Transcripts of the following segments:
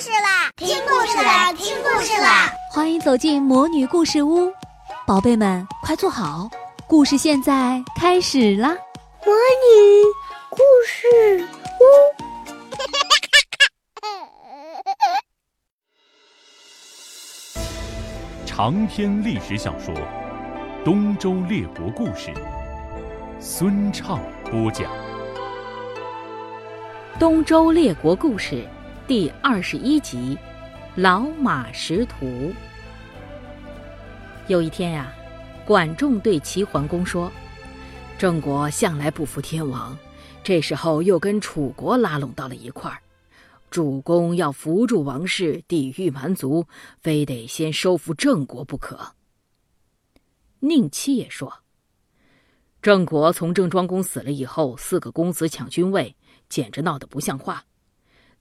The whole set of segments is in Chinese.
事啦！听故事啦！听故事啦！欢迎走进魔女故事屋，宝贝们快坐好，故事现在开始啦！魔女故事屋，长篇历史小说《东周列国故事》，孙畅播讲。《东周列国故事》第二十一集：老马识途。有一天呀，管仲对齐桓公说：“郑国向来不服天王，这时候又跟楚国拉拢到了一块儿，主公要扶助王室，抵御蛮族，非得先收复郑国不可。”宁戚也说：“郑国从郑庄公死了以后，四个公子抢君位。”简直闹得不像话！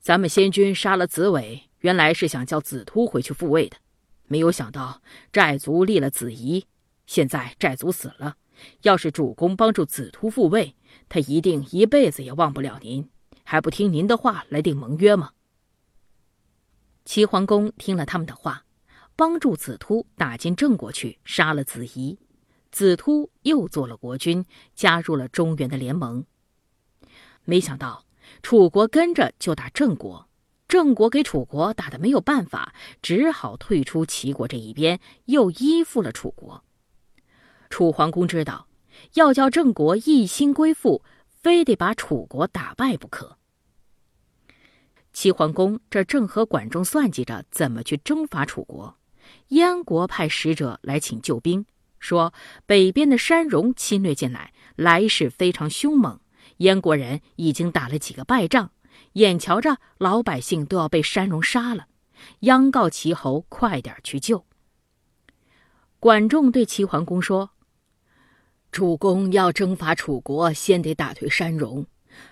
咱们先君杀了子伟，原来是想叫子突回去复位的，没有想到寨族立了子仪。现在寨族死了，要是主公帮助子突复位，他一定一辈子也忘不了您，还不听您的话来定盟约吗？齐桓公听了他们的话，帮助子突打进郑国去，杀了子仪，子突又做了国君，加入了中原的联盟。没想到，楚国跟着就打郑国，郑国给楚国打的没有办法，只好退出齐国这一边，又依附了楚国。楚桓公知道，要叫郑国一心归附，非得把楚国打败不可。齐桓公这正和管仲算计着怎么去征伐楚国，燕国派使者来请救兵，说北边的山戎侵略进来，来势非常凶猛。燕国人已经打了几个败仗，眼瞧着老百姓都要被山戎杀了，央告齐侯快点去救。管仲对齐桓公说：“主公要征伐楚国，先得打退山戎，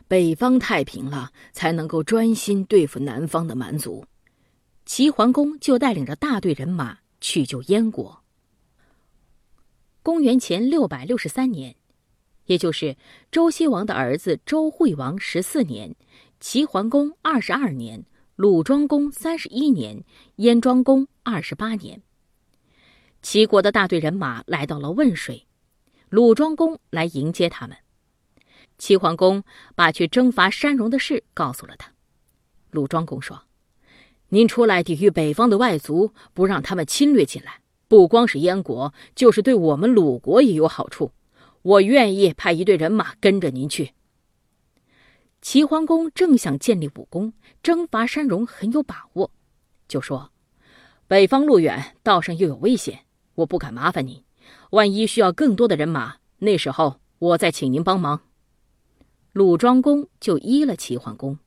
北方太平了，才能够专心对付南方的蛮族。”齐桓公就带领着大队人马去救燕国。公元前六百六十三年。也就是周西王的儿子周惠王十四年，齐桓公二十二年，鲁庄公三十一年，燕庄公二十八年。齐国的大队人马来到了汶水，鲁庄公来迎接他们。齐桓公把去征伐山戎的事告诉了他。鲁庄公说：“您出来抵御北方的外族，不让他们侵略进来，不光是燕国，就是对我们鲁国也有好处。”我愿意派一队人马跟着您去。齐桓公正想建立武功，征伐山戎很有把握，就说：“北方路远，道上又有危险，我不敢麻烦您。万一需要更多的人马，那时候我再请您帮忙。”鲁庄公就依了齐桓公。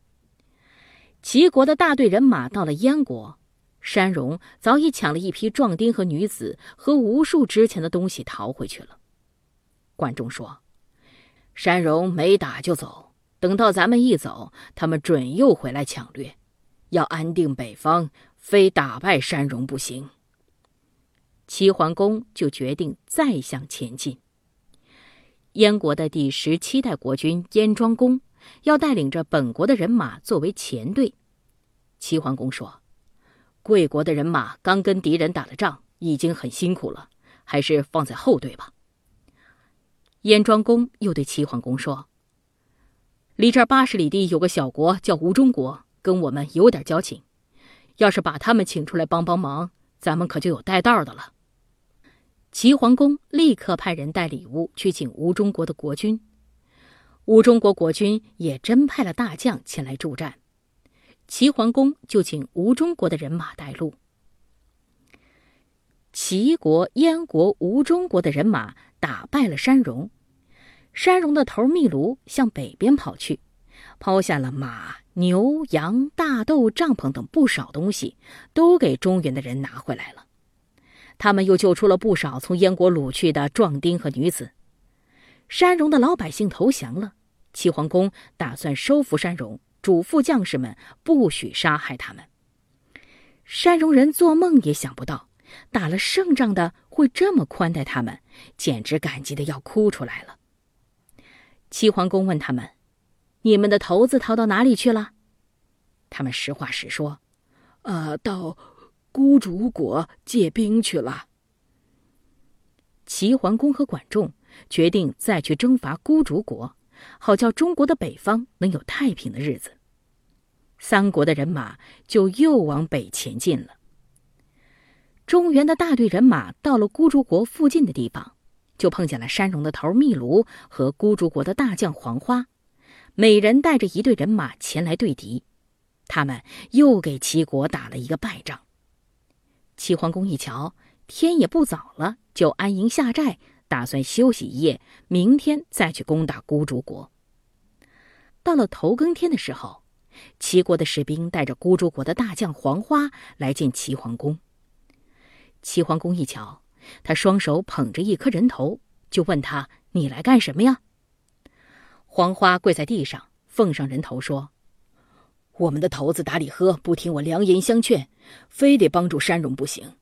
齐国的大队人马到了燕国，山戎早已抢了一批壮丁和女子和无数值钱的东西逃回去了。管仲说：“山戎没打就走，等到咱们一走，他们准又回来抢掠。要安定北方，非打败山戎不行。”齐桓公就决定再向前进。燕国的第十七代国君燕庄公要带领着本国的人马作为前队。齐桓公说：“贵国的人马刚跟敌人打了仗，已经很辛苦了，还是放在后队吧。”燕庄公又对齐桓公说：“离这儿八十里地有个小国叫吴中国，跟我们有点交情。要是把他们请出来帮帮忙，咱们可就有带道的了。”齐桓公立刻派人带礼物去请吴中国的国君。吴中国国君也真派了大将前来助战，齐桓公就请吴中国的人马带路。齐国、燕国、吴中国的人马打败了山戎。山戎的头密卢向北边跑去，抛下了马、牛、羊、大豆、帐篷等不少东西，都给中原的人拿回来了。他们又救出了不少从燕国掳去的壮丁和女子。山戎的老百姓投降了，齐桓公打算收服山戎，嘱咐将士们不许杀害他们。山戎人做梦也想不到，打了胜仗的会这么宽待他们，简直感激的要哭出来了。齐桓公问他们：“你们的头子逃到哪里去了？”他们实话实说：“呃，到孤竹国借兵去了。齐桓公和管仲决定再去征伐孤竹国，好叫中国的北方能有太平的日子。三国的人马就又往北前进了。中原的大队人马到了孤竹国附近的地方，就碰见了山戎的头密卢和孤竹国的大将黄花，每人带着一队人马前来对敌。他们又给齐国打了一个败仗。齐桓公一瞧，天也不早了，就安营下寨，打算休息一夜，明天再去攻打孤竹国。到了头更天的时候，齐国的士兵带着孤竹国的大将黄花来见齐桓公。齐桓公一瞧，他双手捧着一颗人头，就问他：“你来干什么呀？”黄花跪在地上，奉上人头说：“我们的头子达里呵不听我良言相劝，非得帮助山戎不行。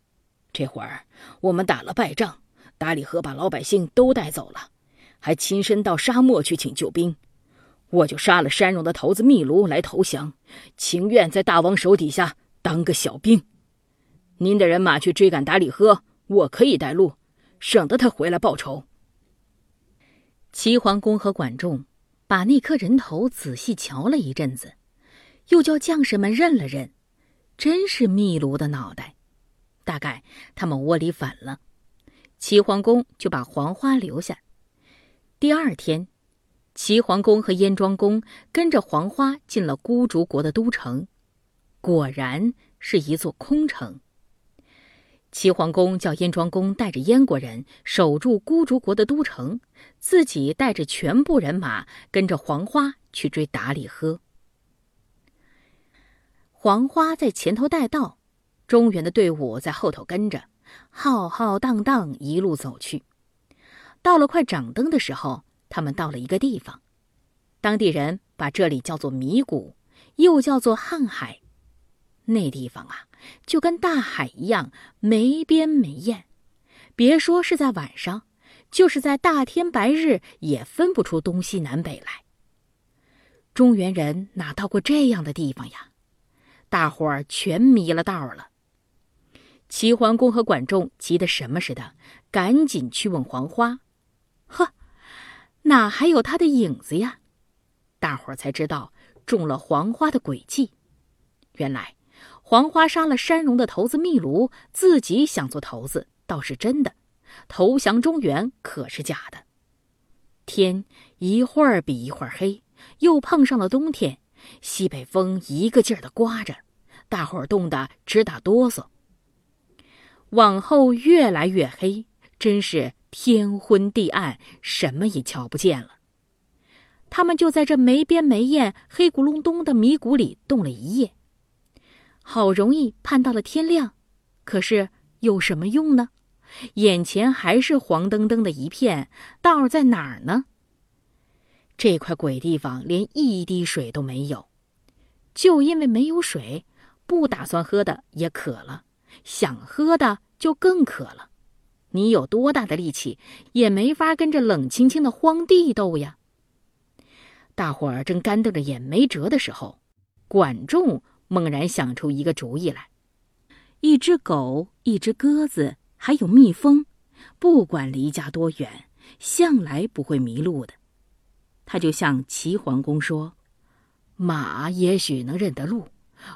这会儿我们打了败仗，达里呵把老百姓都带走了，还亲身到沙漠去请救兵。我就杀了山戎的头子秘卢来投降，情愿在大王手底下当个小兵。”您的人马去追赶达里呵，我可以带路，省得他回来报仇。齐桓公和管仲把那颗人头仔细瞧了一阵子，又叫将士们认了认，真是密卢的脑袋。大概他们窝里反了，齐桓公就把黄花留下。第二天，齐桓公和燕庄公跟着黄花进了孤竹国的都城，果然是一座空城。齐桓公叫燕庄公带着燕国人守住孤竹国的都城，自己带着全部人马跟着黄花去追达里呵。黄花在前头带道，中原的队伍在后头跟着，浩浩荡荡一路走去。到了快掌灯的时候，他们到了一个地方，当地人把这里叫做迷谷，又叫做瀚海。那地方啊。就跟大海一样没边没沿，别说是在晚上，就是在大天白日也分不出东西南北来。中原人哪到过这样的地方呀？大伙儿全迷了道了。齐桓公和管仲急得什么似的，赶紧去问黄花。呵，哪还有他的影子呀？大伙儿才知道中了黄花的诡计。原来。黄花杀了山戎的头子秘卢，自己想做头子倒是真的，投降中原可是假的。天一会儿比一会儿黑，又碰上了冬天，西北风一个劲儿的刮着，大伙儿冻得直打哆嗦。往后越来越黑，真是天昏地暗，什么也瞧不见了。他们就在这没边没沿、黑咕隆咚的迷谷里冻了一夜。好容易盼到了天亮，可是有什么用呢？眼前还是黄澄澄的一片，道儿在哪儿呢？这块鬼地方连一滴水都没有，就因为没有水，不打算喝的也渴了，想喝的就更渴了。你有多大的力气，也没法跟这冷清清的荒地斗呀！大伙儿正干瞪着眼没辙的时候，管仲。猛然想出一个主意来：一只狗、一只鸽子，还有蜜蜂，不管离家多远，向来不会迷路的。他就向齐桓公说：“马也许能认得路，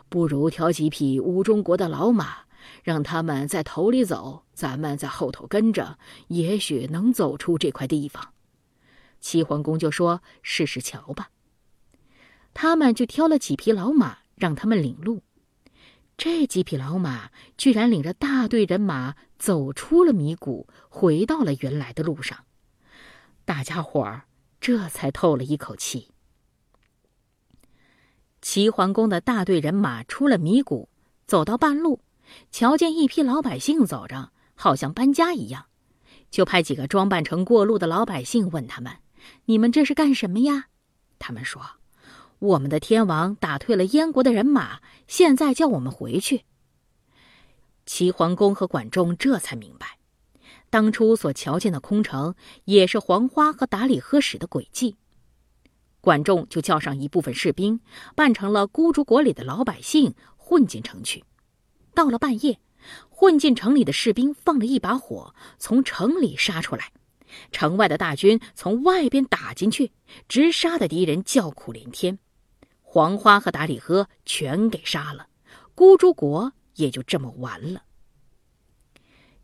不如挑几匹吴中国的老马，让他们在头里走，咱们在后头跟着，也许能走出这块地方。”齐桓公就说：“试试瞧吧。”他们就挑了几匹老马。让他们领路，这几匹老马居然领着大队人马走出了迷谷，回到了原来的路上。大家伙儿这才透了一口气。齐桓公的大队人马出了迷谷，走到半路，瞧见一批老百姓走着，好像搬家一样，就派几个装扮成过路的老百姓问他们：“你们这是干什么呀？”他们说。我们的天王打退了燕国的人马，现在叫我们回去。齐桓公和管仲这才明白，当初所瞧见的空城也是黄花和达里喝使的诡计。管仲就叫上一部分士兵，扮成了孤竹国里的老百姓，混进城去，到了半夜，混进城里的士兵放了一把火，从城里杀出来。城外的大军从外边打进去，直杀的敌人叫苦连天。黄花和达里呵全给杀了，孤竹国也就这么完了。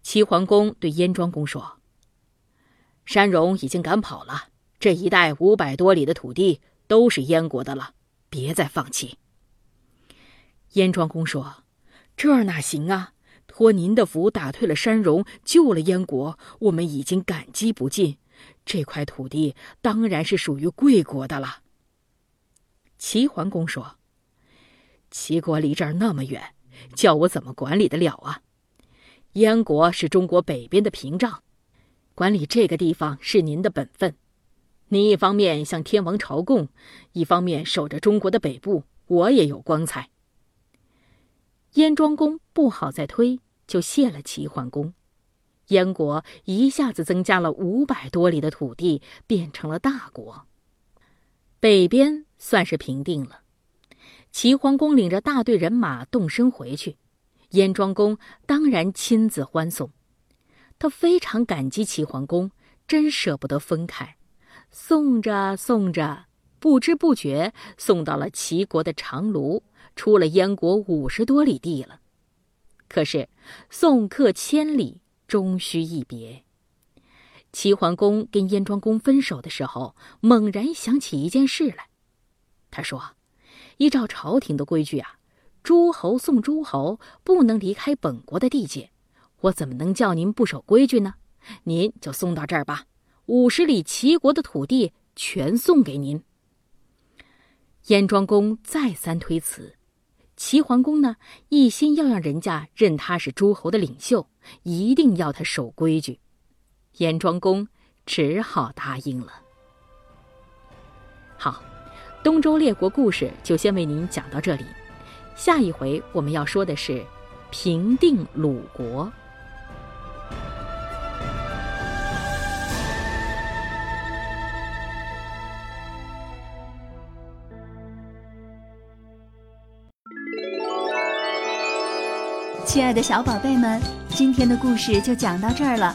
齐桓公对燕庄公说：“山戎已经赶跑了，这一带五百多里的土地都是燕国的了，别再放弃。”燕庄公说：“这哪行啊！托您的福打退了山戎，救了燕国，我们已经感激不尽。这块土地当然是属于贵国的了。”齐桓公说：“齐国离这儿那么远，叫我怎么管理得了啊？燕国是中国北边的屏障，管理这个地方是您的本分。您一方面向天王朝贡，一方面守着中国的北部，我也有光彩。”燕庄公不好再推，就谢了齐桓公。燕国一下子增加了五百多里的土地，变成了大国。北边算是平定了，齐桓公领着大队人马动身回去，燕庄公当然亲自欢送。他非常感激齐桓公，真舍不得分开。送着送着，不知不觉送到了齐国的长卢，出了燕国五十多里地了。可是送客千里，终须一别。齐桓公跟燕庄公分手的时候，猛然想起一件事来。他说：“依照朝廷的规矩啊，诸侯送诸侯不能离开本国的地界，我怎么能叫您不守规矩呢？您就送到这儿吧，五十里齐国的土地全送给您。”燕庄公再三推辞，齐桓公呢一心要让人家认他是诸侯的领袖，一定要他守规矩。燕庄公只好答应了。好，东周列国故事就先为您讲到这里，下一回我们要说的是平定鲁国。亲爱的小宝贝们，今天的故事就讲到这儿了。